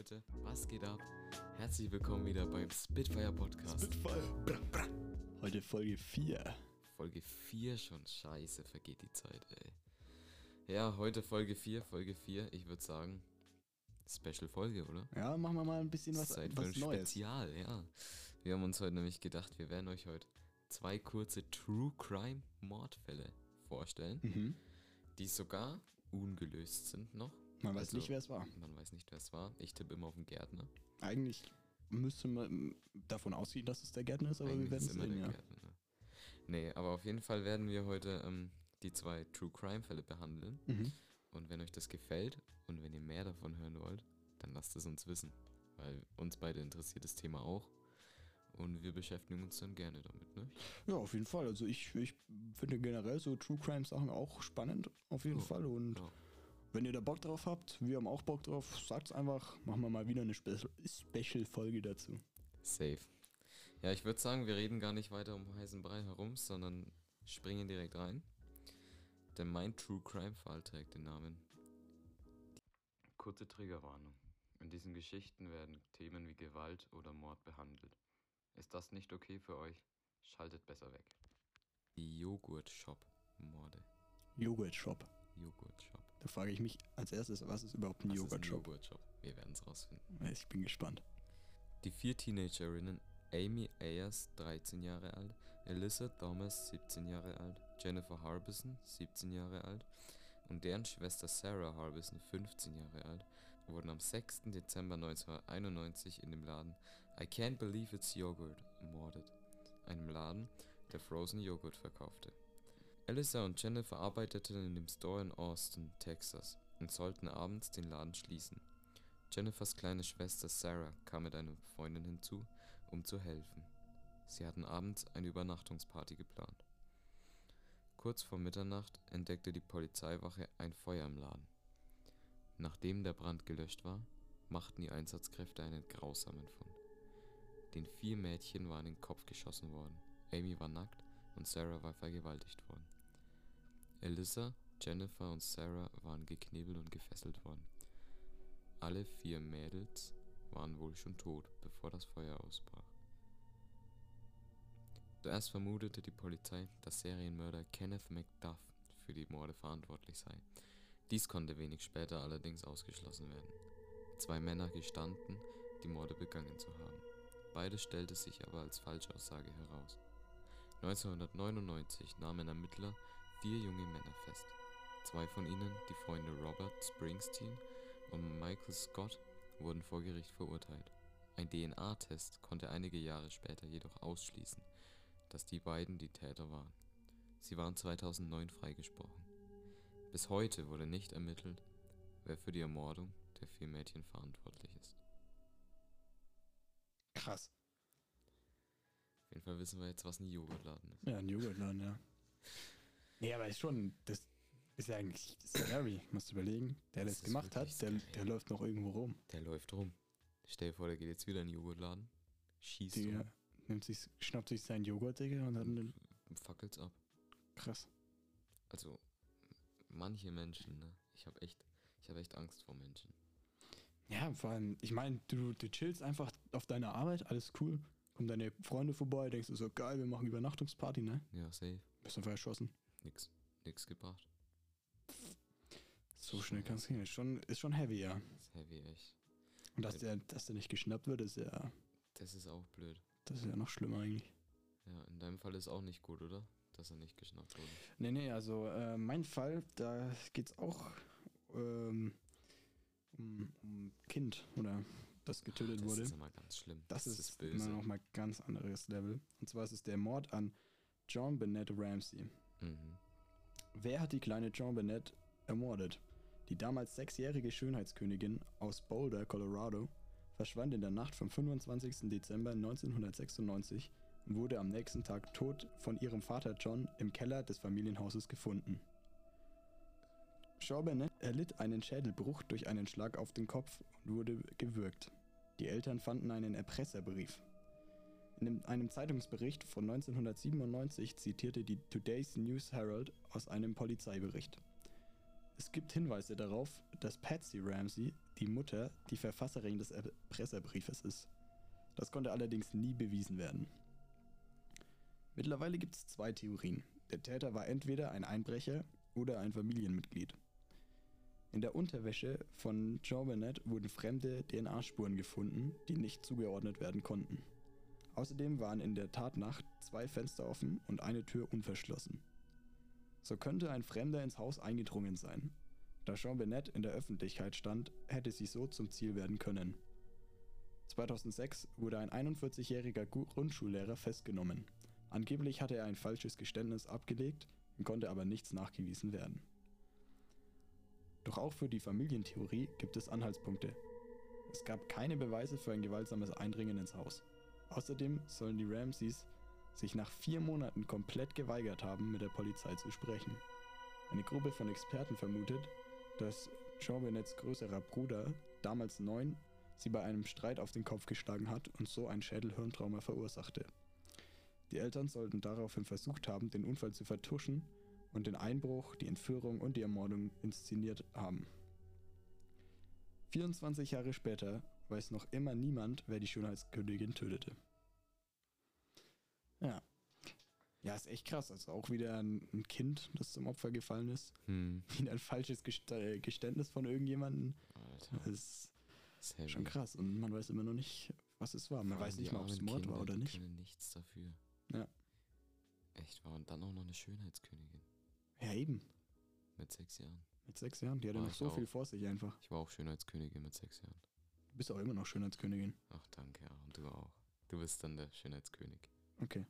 Leute, was geht ab? Herzlich willkommen wieder beim Spitfire Podcast. Spitfire. Bra, bra. Heute Folge 4. Folge 4 schon. Scheiße, vergeht die Zeit, ey. Ja, heute Folge 4, Folge 4. Ich würde sagen, Special-Folge, oder? Ja, machen wir mal ein bisschen was, Zeit was Neues. Spezial, ja. Wir haben uns heute nämlich gedacht, wir werden euch heute zwei kurze True Crime Mordfälle vorstellen, Mhm. die sogar ungelöst sind noch. Man weiß Also, nicht, wer es war. Man weiß nicht, wer es war. Ich tippe immer auf den Gärtner. Eigentlich müsste man davon ausgehen, dass es der Gärtner ist, aber wir Eigentlich werden ist es sehen, ja. Gärtner. ne? Nee, aber auf jeden Fall werden wir heute ähm, die zwei True Crime Fälle behandeln. Mhm. Und wenn euch das gefällt und wenn ihr mehr davon hören wollt, dann lasst es uns wissen. Weil uns beide interessiert das Thema auch. Und wir beschäftigen uns dann gerne damit, ne? Ja, auf jeden Fall. Also ich, ich finde generell so True Crime Sachen auch spannend, auf jeden Ja. Fall. Und Ja. Wenn ihr da Bock drauf habt, wir haben auch Bock drauf, sagt's einfach, machen wir mal wieder eine Spe Special-Folge dazu. Safe. Ja, ich würde sagen, wir reden gar nicht weiter um heißen Brei herum, sondern springen direkt rein. Denn mein True Crime Fall trägt den Namen. Kurze Triggerwarnung. In diesen Geschichten werden Themen wie Gewalt oder Mord behandelt. Ist das nicht okay für euch? Schaltet besser weg. Die Joghurt-Shop-Morde. Joghurt-Shop. Joghurt-Shop. Da frage ich mich als erstes, was ist überhaupt ein Joghurt-Shop? Joghurt-Shop? Wir werden es rausfinden. Ich bin gespannt. Die vier Teenagerinnen Amy Ayers, 13 Jahre alt, Alyssa Thomas, 17 Jahre alt, Jennifer Harbison, 17 Jahre alt und deren Schwester Sarah Harbison, 15 Jahre alt, wurden am 6. Dezember 1991 in dem Laden I Can't Believe It's Yogurt ermordet, einem Laden, der Frozen Joghurt verkaufte. Alyssa und Jennifer arbeiteten in dem Store in Austin, Texas und sollten abends den Laden schließen. Jennifers kleine Schwester Sarah kam mit einer Freundin hinzu, um zu helfen. Sie hatten abends eine Übernachtungsparty geplant. Kurz vor Mitternacht entdeckte die Polizeiwache ein Feuer im Laden. Nachdem der Brand gelöscht war, machten die Einsatzkräfte einen grausamen Fund. Den vier Mädchen war in den Kopf geschossen worden. Amy war nackt und Sarah war vergewaltigt worden. Alyssa, Jennifer und Sarah waren geknebelt und gefesselt worden. Alle vier Mädels waren wohl schon tot, bevor das Feuer ausbrach. Zuerst vermutete die Polizei, dass Serienmörder Kenneth McDuff für die Morde verantwortlich sei. Dies konnte wenig später allerdings ausgeschlossen werden. Zwei Männer gestanden, die Morde begangen zu haben. Beides stellte sich aber als Falschaussage heraus. 1999 nahmen Ermittler vier junge Männer fest. Zwei von ihnen, die Freunde Robert Springsteen und Michael Scott, wurden vor Gericht verurteilt. Ein DNA-Test konnte einige Jahre später jedoch ausschließen, dass die beiden die Täter waren. Sie waren 2009 freigesprochen. Bis heute wurde nicht ermittelt, wer für die Ermordung der vier Mädchen verantwortlich ist. Krass. Auf jeden Fall wissen wir jetzt, was ein Joghurtladen ist. Ja, ein Joghurtladen, ja. Nee, aber ist schon, das ist ja eigentlich scary, musst du überlegen. Der Das das gemacht hat, der, der läuft noch irgendwo rum. Der läuft rum. Stell dir vor, der geht jetzt wieder in den Joghurtladen, schießt Der rum, nimmt sich, schnappt sich seinen Joghurt, Digga, und dann fackelt's ab. krass. Also, manche Menschen, ne? Ich habe echt, ich habe echt Angst vor Menschen. Ja, vor allem, ich meine, du, du chillst einfach auf deiner Arbeit, alles cool. Kommen deine Freunde vorbei, denkst du so, geil, wir machen Übernachtungsparty, ne? Ja, safe. Bist du verschossen. Nix, nix gebracht. So schnell kannst du. Ist schon, ist schon heavy, ja. Das ist heavy, echt. Und dass der, dass der nicht geschnappt wird, ist ja, Das ist auch blöd. das ist ja noch schlimmer eigentlich. Ja, in deinem Fall ist auch nicht gut, oder? Dass er nicht geschnappt wurde. Nee, nee, also äh, mein Fall, da geht's auch ähm, um, um Kind, oder das getötet das wurde. ist immer ganz schlimm. Das, ist, böse. immer noch mal ganz anderes Level. Und zwar ist es der Mord an John Bennett Ramsey. Mhm. Wer hat die kleine John Bennett ermordet? Die damals sechsjährige Schönheitskönigin aus Boulder, Colorado, verschwand in der Nacht vom 25. Dezember 1996 und wurde am nächsten Tag tot von ihrem Vater John im Keller des Familienhauses gefunden. Shaw Bennett erlitt einen Schädelbruch durch einen Schlag auf den Kopf und wurde gewürgt. Die Eltern fanden einen Erpresserbrief. In einem Zeitungsbericht von 1997 zitierte die Today's News Herald aus einem Polizeibericht. Es gibt Hinweise darauf, dass Patsy Ramsey die Mutter die Verfasserin des Erpresserbriefes ist. Das konnte allerdings nie bewiesen werden. Mittlerweile gibt es zwei Theorien. Der Täter war entweder ein Einbrecher oder ein Familienmitglied. In der Unterwäsche von Jean Burnett wurden fremde DNA-Spuren gefunden, die nicht zugeordnet werden konnten. Außerdem waren in der Tatnacht zwei Fenster offen und eine Tür unverschlossen. So könnte ein Fremder ins Haus eingedrungen sein. Da Jean Burnett in der Öffentlichkeit stand, hätte sie so zum Ziel werden können. 2006 wurde ein 41-jähriger Grundschullehrer festgenommen. Angeblich hatte er ein falsches Geständnis abgelegt, konnte aber nichts nachgewiesen werden. Doch auch für die Familientheorie gibt es Anhaltspunkte. Es gab keine Beweise für ein gewaltsames Eindringen ins Haus. Außerdem sollen die Ramseys sich nach vier Monaten komplett geweigert haben, mit der Polizei zu sprechen. Eine Gruppe von Experten vermutet, dass Jean Benets größerer Bruder, damals neun, sie bei einem Streit auf den Kopf geschlagen hat und so ein Schädelhirntrauma verursachte. Die Eltern sollten daraufhin versucht haben, den Unfall zu vertuschen und den Einbruch, die Entführung und die Ermordung inszeniert haben. 24 Jahre später weiß noch immer niemand, wer die Schönheitskönigin tötete. Ja. Ja, ist echt krass. Also auch wieder ein, ein Kind, das zum Opfer gefallen ist. Hm. Wieder ein falsches äh, Geständnis von irgendjemandem. Alter. Das ist ist schon krass. Und man weiß immer noch nicht, was es war. Man Vor weiß nicht mal, ob es Mord Kinder, war oder nicht. können nichts dafür. Ja. Echt war. Und dann auch noch eine Schönheitskönigin. Ja, eben. Mit sechs Jahren. Mit sechs Jahren. Die hatte War noch ich so auch. viel vor sich einfach. Ich war auch Schönheitskönigin mit sechs Jahren. Du bist auch immer noch Schönheitskönigin. Ach, danke, ja. Und du auch. Du bist dann der Schönheitskönig. Okay.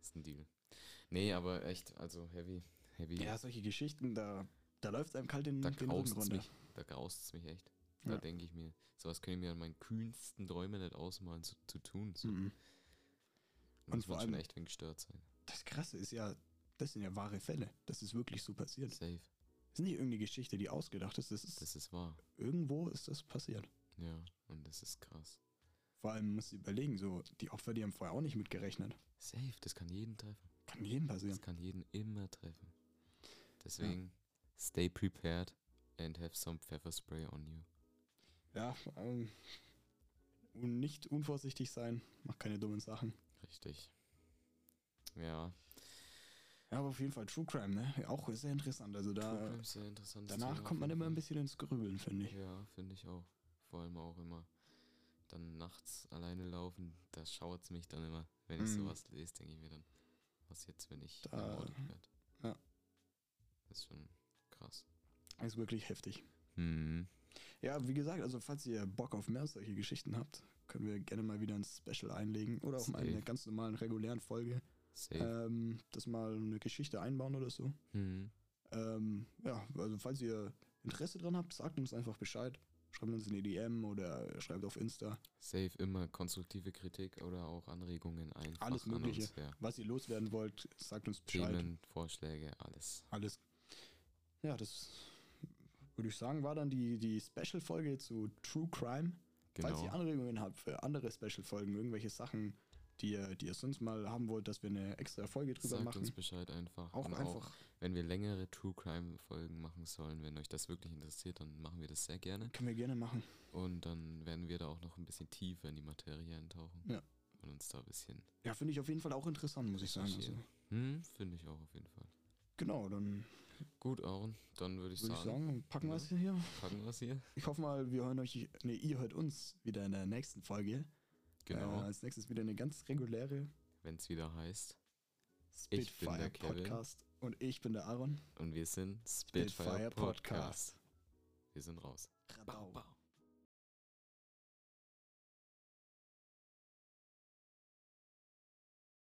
Ist ein Deal. Nee, aber echt, also heavy. Heavy. Ja, solche Geschichten, da, da läuft es einem kalt den, da den Rücken runter. mich. Da graust's mich echt. Da Ja. denke ich mir, sowas können mir an meinen kühnsten Träumen nicht ausmalen zu, zu tun. So. Mhm. Und muss vor man schon allem- echt wegen gestört sein. Das Krasse ist ja, das sind ja wahre Fälle. Das ist wirklich so passiert. Das Safe. ist nicht irgendeine Geschichte, die ausgedacht ist. Das ist Das ist wahr. irgendwo ist das passiert. Ja, und das ist krass. Vor allem musst du überlegen, so die Opfer, die haben vorher auch nicht mitgerechnet. Safe, das kann jeden treffen. Kann jedem passieren. Das kann jeden immer treffen. Deswegen, stay prepared and have some pepper spray on you. Ja, ähm, und nicht unvorsichtig sein, mach keine dummen Sachen. Richtig. Ja, Ja, aber auf jeden Fall True Crime, ne? Auch sehr interessant. Also True da Crime ist sehr interessant. danach kommt man immer ein bisschen ins Grübeln, finde ich. Ja, finde ich auch. Vor allem auch immer dann nachts alleine laufen, da schauert mich dann immer. Wenn ich Mhm. sowas lese, denke ich mir dann, was jetzt, wenn ich Da- ermordet werde. ja. Das ist schon krass. Ist wirklich heftig. Hm. Ja, wie gesagt, also falls ihr Bock auf mehr solche Geschichten habt, können wir gerne mal wieder ein Special einlegen oder auch mal in Safe. einer ganz normalen, regulären Folge Safe. ähm, das mal eine Geschichte einbauen oder so. hm. Ähm, ja, also falls ihr Interesse dran habt, sagt uns einfach Bescheid. Schreibt uns eine DM oder schreibt auf Insta. Safe immer konstruktive Kritik oder auch Anregungen einfach Alles Mögliche. uns. Ja. Was ihr loswerden wollt, sagt uns Bescheid. Themen, Vorschläge, alles. Alles. Ja, das würde ich sagen, war dann die, die Special-Folge zu True Crime. Falls ihr Genau. Anregungen habt für andere Special-Folgen, irgendwelche Sachen, die ihr, die ihr sonst mal haben wollt, dass wir eine extra Folge drüber Sagt uns machen. Bescheid einfach. Auch Und einfach. wenn wir längere True Crime Folgen machen sollen, wenn euch das wirklich interessiert, dann machen wir das sehr gerne. Können wir gerne machen. Und dann werden wir da auch noch ein bisschen tiefer in die Materie eintauchen. Ja. Und uns da ein bisschen. Ja, finde ich auf jeden Fall auch interessant, muss ich sagen. Also. Hm, finde ich auch auf jeden Fall. genau, dann Gut, Aaron, dann würde ich, würde ich sagen, sagen, packen wir es hier. packen wir es hier. Ich hoffe mal, wir hören euch, ne, ihr hört uns wieder in der nächsten Folge. Genau. Äh, als nächstes wieder eine ganz reguläre wenn es wieder heißt. Spitfire Ich bin der Kevin. Podcast. Und ich bin der Aaron. Und wir sind Spitfire Spitfire Podcast. Podcast. Wir sind raus. Radau.